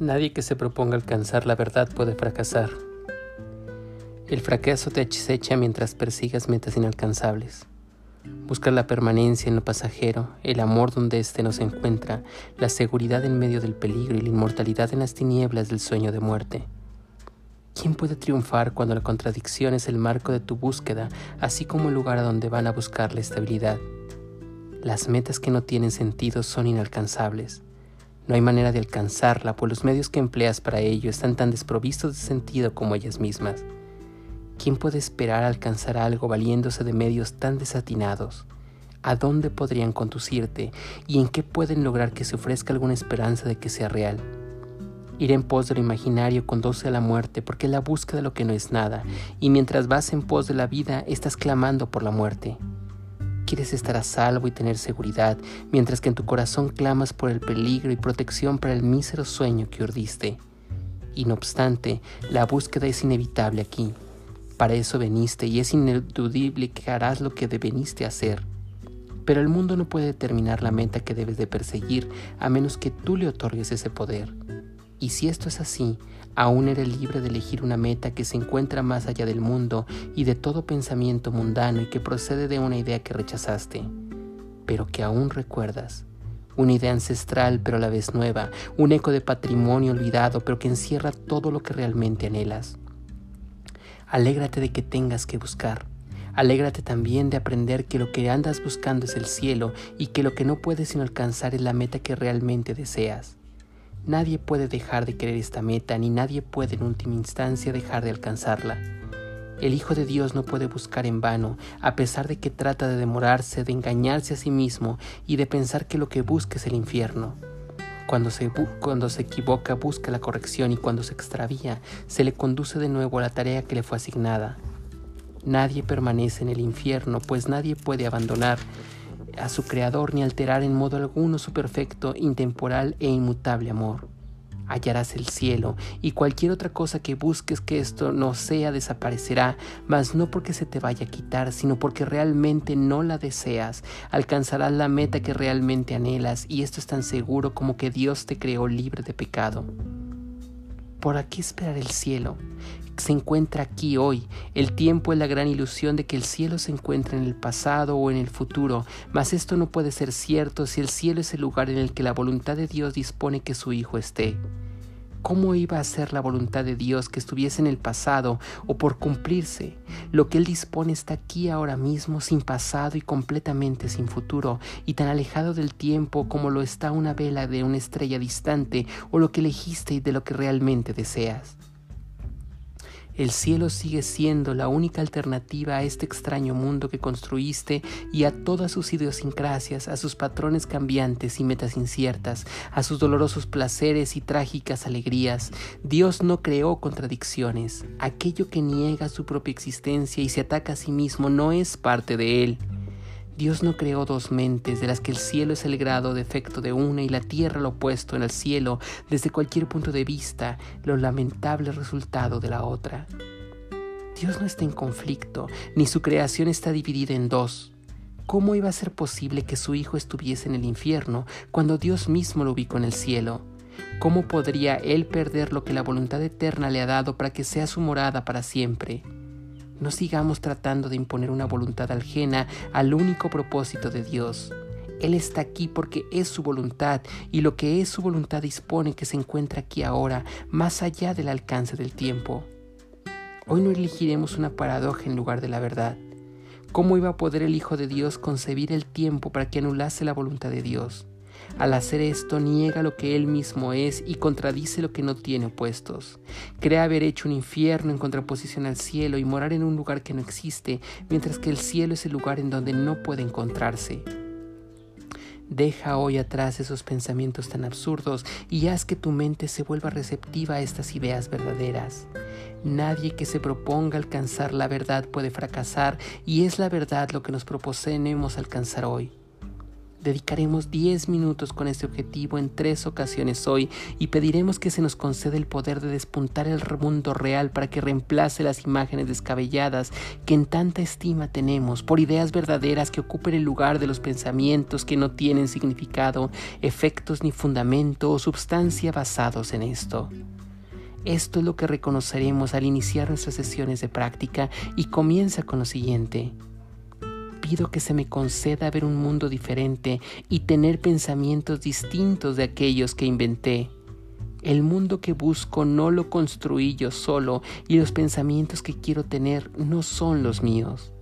Nadie que se proponga alcanzar la verdad puede fracasar. El fracaso te acecha mientras persigas metas inalcanzables. Buscas la permanencia en lo pasajero, el amor donde éste no se encuentra, la seguridad en medio del peligro y la inmortalidad en las tinieblas del sueño de muerte. ¿Quién puede triunfar cuando la contradicción es el marco de tu búsqueda, así como el lugar a donde van a buscar la estabilidad? Las metas que no tienen sentido son inalcanzables. No hay manera de alcanzarla, pues los medios que empleas para ello están tan desprovistos de sentido como ellas mismas. ¿Quién puede esperar alcanzar algo valiéndose de medios tan desatinados? ¿A dónde podrían conducirte y en qué pueden lograr que se ofrezca alguna esperanza de que sea real? Ir en pos de lo imaginario conduce a la muerte porque es la búsqueda de lo que no es nada, y mientras vas en pos de la vida estás clamando por la muerte. Quieres estar a salvo y tener seguridad, mientras que en tu corazón clamas por el peligro y protección para el mísero sueño que urdiste. Y no obstante, la búsqueda es inevitable aquí. Para eso veniste y es ineludible que harás lo que veniste a hacer. Pero el mundo no puede determinar la meta que debes de perseguir a menos que tú le otorgues ese poder. Y si esto es así, aún eres libre de elegir una meta que se encuentra más allá del mundo y de todo pensamiento mundano y que procede de una idea que rechazaste, pero que aún recuerdas. Una idea ancestral pero a la vez nueva, un eco de patrimonio olvidado pero que encierra todo lo que realmente anhelas. Alégrate de que tengas que buscar. Alégrate también de aprender que lo que andas buscando es el cielo y que lo que no puedes sino alcanzar es la meta que realmente deseas. Nadie puede dejar de querer esta meta, ni nadie puede en última instancia dejar de alcanzarla. El Hijo de Dios no puede buscar en vano, a pesar de que trata de demorarse, de engañarse a sí mismo y de pensar que lo que busca es el infierno. Cuando se, cuando se equivoca busca la corrección y cuando se extravía se le conduce de nuevo a la tarea que le fue asignada. Nadie permanece en el infierno, pues nadie puede abandonar a su Creador ni alterar en modo alguno su perfecto, intemporal e inmutable amor. Hallarás el cielo y cualquier otra cosa que busques que esto no sea desaparecerá, mas no porque se te vaya a quitar, sino porque realmente no la deseas. Alcanzarás la meta que realmente anhelas y esto es tan seguro como que Dios te creó libre de pecado. ¿Por aquí esperar el cielo? se encuentra aquí hoy. El tiempo es la gran ilusión de que el cielo se encuentra en el pasado o en el futuro, mas esto no puede ser cierto si el cielo es el lugar en el que la voluntad de Dios dispone que su Hijo esté. ¿Cómo iba a ser la voluntad de Dios que estuviese en el pasado o por cumplirse? Lo que Él dispone está aquí ahora mismo, sin pasado y completamente sin futuro, y tan alejado del tiempo como lo está una vela de una estrella distante o lo que elegiste y de lo que realmente deseas. El cielo sigue siendo la única alternativa a este extraño mundo que construiste y a todas sus idiosincrasias, a sus patrones cambiantes y metas inciertas, a sus dolorosos placeres y trágicas alegrías. Dios no creó contradicciones. Aquello que niega su propia existencia y se ataca a sí mismo no es parte de él. Dios no creó dos mentes, de las que el cielo es el grado de efecto de una y la tierra lo opuesto en el cielo, desde cualquier punto de vista, lo lamentable resultado de la otra. Dios no está en conflicto, ni su creación está dividida en dos. ¿Cómo iba a ser posible que su Hijo estuviese en el infierno cuando Dios mismo lo ubicó en el cielo? ¿Cómo podría Él perder lo que la voluntad eterna le ha dado para que sea su morada para siempre? No sigamos tratando de imponer una voluntad ajena al único propósito de Dios. Él está aquí porque es su voluntad y lo que es su voluntad dispone que se encuentra aquí ahora, más allá del alcance del tiempo. Hoy no elegiremos una paradoja en lugar de la verdad. ¿Cómo iba a poder el Hijo de Dios concebir el tiempo para que anulase la voluntad de Dios? Al hacer esto niega lo que él mismo es y contradice lo que no tiene opuestos. Cree haber hecho un infierno en contraposición al cielo y morar en un lugar que no existe, mientras que el cielo es el lugar en donde no puede encontrarse. Deja hoy atrás esos pensamientos tan absurdos y haz que tu mente se vuelva receptiva a estas ideas verdaderas. Nadie que se proponga alcanzar la verdad puede fracasar y es la verdad lo que nos proponemos alcanzar hoy. Dedicaremos 10 minutos con este objetivo en tres ocasiones hoy y pediremos que se nos conceda el poder de despuntar el mundo real para que reemplace las imágenes descabelladas que en tanta estima tenemos por ideas verdaderas que ocupen el lugar de los pensamientos que no tienen significado, efectos ni fundamento o substancia basados en esto. Esto es lo que reconoceremos al iniciar nuestras sesiones de práctica y comienza con lo siguiente pido que se me conceda ver un mundo diferente y tener pensamientos distintos de aquellos que inventé. El mundo que busco no lo construí yo solo y los pensamientos que quiero tener no son los míos.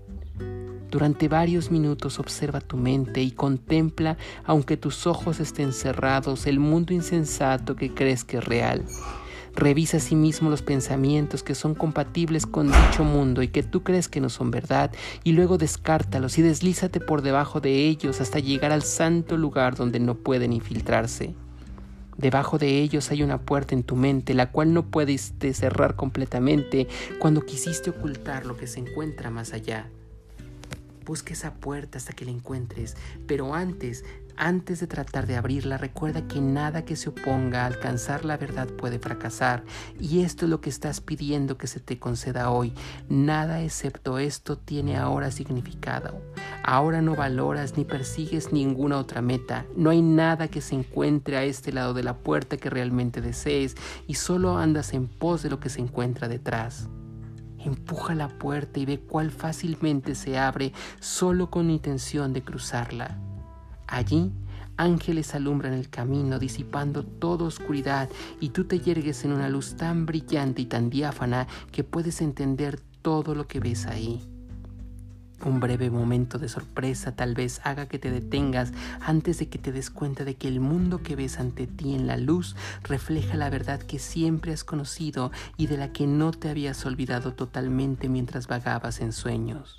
Durante varios minutos observa tu mente y contempla, aunque tus ojos estén cerrados, el mundo insensato que crees que es real. Revisa a sí mismo los pensamientos que son compatibles con dicho mundo y que tú crees que no son verdad, y luego descártalos y deslízate por debajo de ellos hasta llegar al santo lugar donde no pueden infiltrarse. Debajo de ellos hay una puerta en tu mente, la cual no puedes cerrar completamente cuando quisiste ocultar lo que se encuentra más allá. Busca esa puerta hasta que la encuentres, pero antes antes de tratar de abrirla, recuerda que nada que se oponga a alcanzar la verdad puede fracasar. Y esto es lo que estás pidiendo que se te conceda hoy. Nada excepto esto tiene ahora significado. Ahora no valoras ni persigues ninguna otra meta. No hay nada que se encuentre a este lado de la puerta que realmente desees y solo andas en pos de lo que se encuentra detrás. Empuja la puerta y ve cuál fácilmente se abre solo con intención de cruzarla. Allí ángeles alumbran el camino disipando toda oscuridad y tú te yergues en una luz tan brillante y tan diáfana que puedes entender todo lo que ves ahí. Un breve momento de sorpresa tal vez haga que te detengas antes de que te des cuenta de que el mundo que ves ante ti en la luz refleja la verdad que siempre has conocido y de la que no te habías olvidado totalmente mientras vagabas en sueños.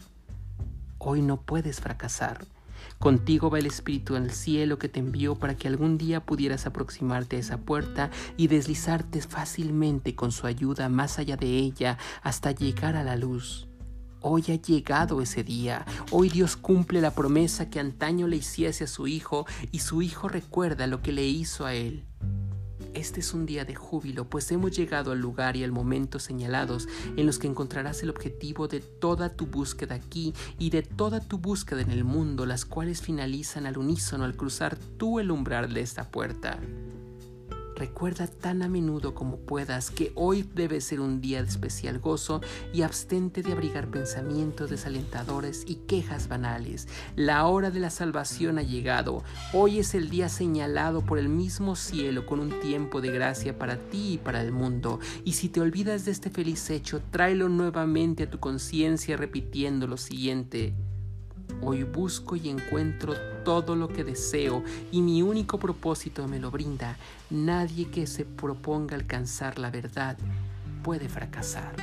Hoy no puedes fracasar. Contigo va el Espíritu del cielo que te envió para que algún día pudieras aproximarte a esa puerta y deslizarte fácilmente con su ayuda más allá de ella hasta llegar a la luz. Hoy ha llegado ese día. Hoy Dios cumple la promesa que antaño le hiciese a su Hijo y su Hijo recuerda lo que le hizo a él. Este es un día de júbilo, pues hemos llegado al lugar y al momento señalados en los que encontrarás el objetivo de toda tu búsqueda aquí y de toda tu búsqueda en el mundo, las cuales finalizan al unísono al cruzar tú el umbral de esta puerta. Recuerda tan a menudo como puedas que hoy debe ser un día de especial gozo y abstente de abrigar pensamientos desalentadores y quejas banales. La hora de la salvación ha llegado. Hoy es el día señalado por el mismo cielo con un tiempo de gracia para ti y para el mundo. Y si te olvidas de este feliz hecho, tráelo nuevamente a tu conciencia repitiendo lo siguiente. Hoy busco y encuentro todo lo que deseo y mi único propósito me lo brinda. Nadie que se proponga alcanzar la verdad puede fracasar.